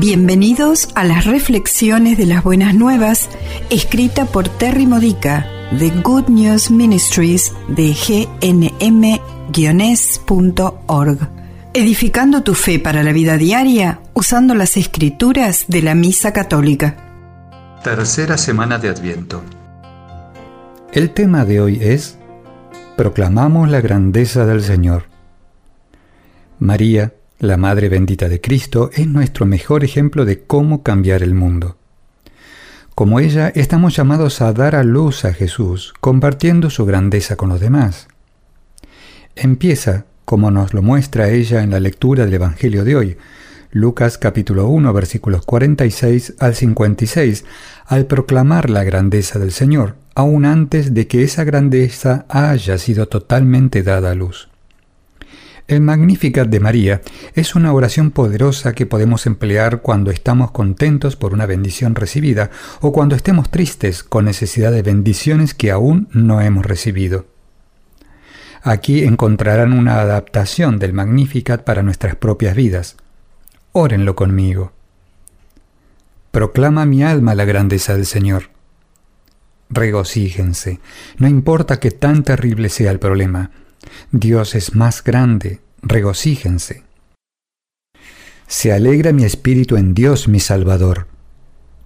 Bienvenidos a las reflexiones de las buenas nuevas, escrita por Terry Modica de Good News Ministries de gnm-org. Edificando tu fe para la vida diaria usando las escrituras de la Misa Católica. Tercera semana de Adviento. El tema de hoy es Proclamamos la grandeza del Señor. María, la Madre bendita de Cristo, es nuestro mejor ejemplo de cómo cambiar el mundo. Como ella, estamos llamados a dar a luz a Jesús, compartiendo su grandeza con los demás. Empieza, como nos lo muestra ella en la lectura del Evangelio de hoy, Lucas capítulo 1 versículos 46 al 56, al proclamar la grandeza del Señor, aún antes de que esa grandeza haya sido totalmente dada a luz. El Magnificat de María es una oración poderosa que podemos emplear cuando estamos contentos por una bendición recibida o cuando estemos tristes con necesidad de bendiciones que aún no hemos recibido. Aquí encontrarán una adaptación del Magnificat para nuestras propias vidas. Órenlo conmigo. Proclama mi alma la grandeza del Señor. Regocíjense, no importa que tan terrible sea el problema, Dios es más grande, regocíjense. Se alegra mi espíritu en Dios mi Salvador.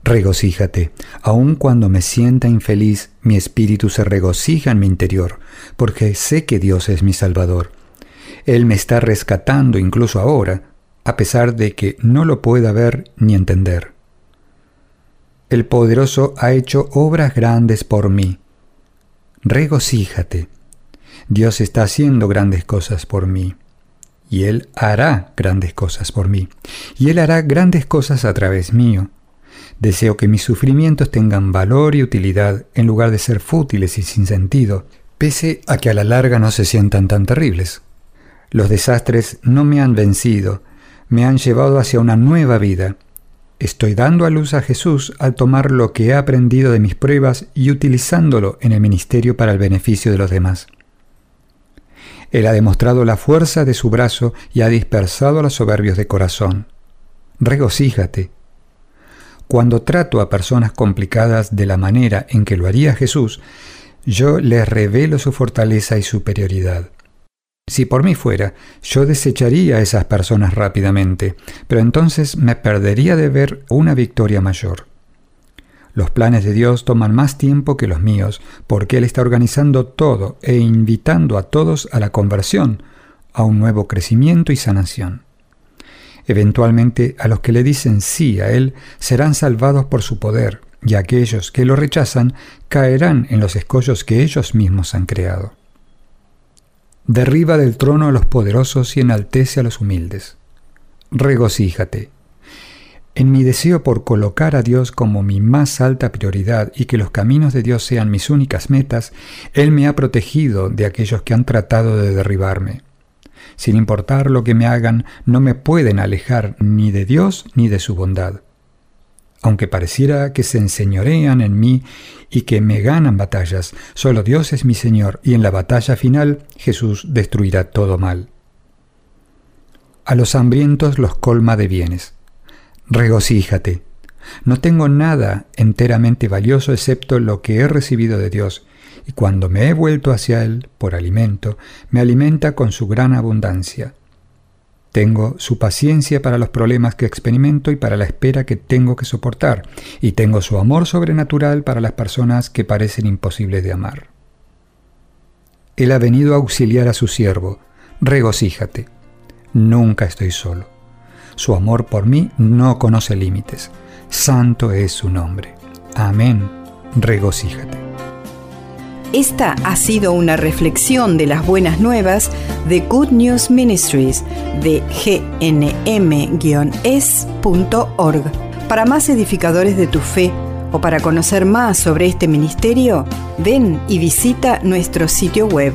Regocíjate, aun cuando me sienta infeliz, mi espíritu se regocija en mi interior, porque sé que Dios es mi Salvador. Él me está rescatando incluso ahora, a pesar de que no lo pueda ver ni entender. El poderoso ha hecho obras grandes por mí. Regocíjate, Dios está haciendo grandes cosas por mí. Y Él hará grandes cosas por mí. Y Él hará grandes cosas a través mío. Deseo que mis sufrimientos tengan valor y utilidad en lugar de ser fútiles y sin sentido, pese a que a la larga no se sientan tan terribles. Los desastres no me han vencido, me han llevado hacia una nueva vida. Estoy dando a luz a Jesús al tomar lo que he aprendido de mis pruebas y utilizándolo en el ministerio para el beneficio de los demás. Él ha demostrado la fuerza de su brazo y ha dispersado a los soberbios de corazón. Regocíjate. Cuando trato a personas complicadas de la manera en que lo haría Jesús, yo les revelo su fortaleza y superioridad. Si por mí fuera, yo desecharía a esas personas rápidamente, pero entonces me perdería de ver una victoria mayor. Los planes de Dios toman más tiempo que los míos, porque Él está organizando todo e invitando a todos a la conversión, a un nuevo crecimiento y sanación. Eventualmente a los que le dicen sí a Él serán salvados por su poder, y aquellos que lo rechazan caerán en los escollos que ellos mismos han creado. Derriba del trono a los poderosos y enaltece a los humildes. Regocíjate, en mi deseo por colocar a Dios como mi más alta prioridad y que los caminos de Dios sean mis únicas metas, Él me ha protegido de aquellos que han tratado de derribarme. Sin importar lo que me hagan, no me pueden alejar ni de Dios ni de su bondad. Aunque pareciera que se enseñorean en mí y que me ganan batallas, solo Dios es mi Señor y en la batalla final Jesús destruirá todo mal. A los hambrientos los colma de bienes regocíjate. No tengo nada enteramente valioso excepto lo que he recibido de Dios, y cuando me he vuelto hacia Él por alimento, me alimenta con su gran abundancia. Tengo su paciencia para los problemas que experimento y para la espera que tengo que soportar, y tengo su amor sobrenatural para las personas que parecen imposibles de amar. Él ha venido a auxiliar a su siervo. Regocíjate. Nunca estoy solo. Su amor por mí no conoce límites. Santo es su nombre. Amén. Regocíjate. Esta ha sido una reflexión de las buenas nuevas de Good News Ministries de gnm-es.org. Para más edificadores de tu fe o para conocer más sobre este ministerio, ven y visita nuestro sitio web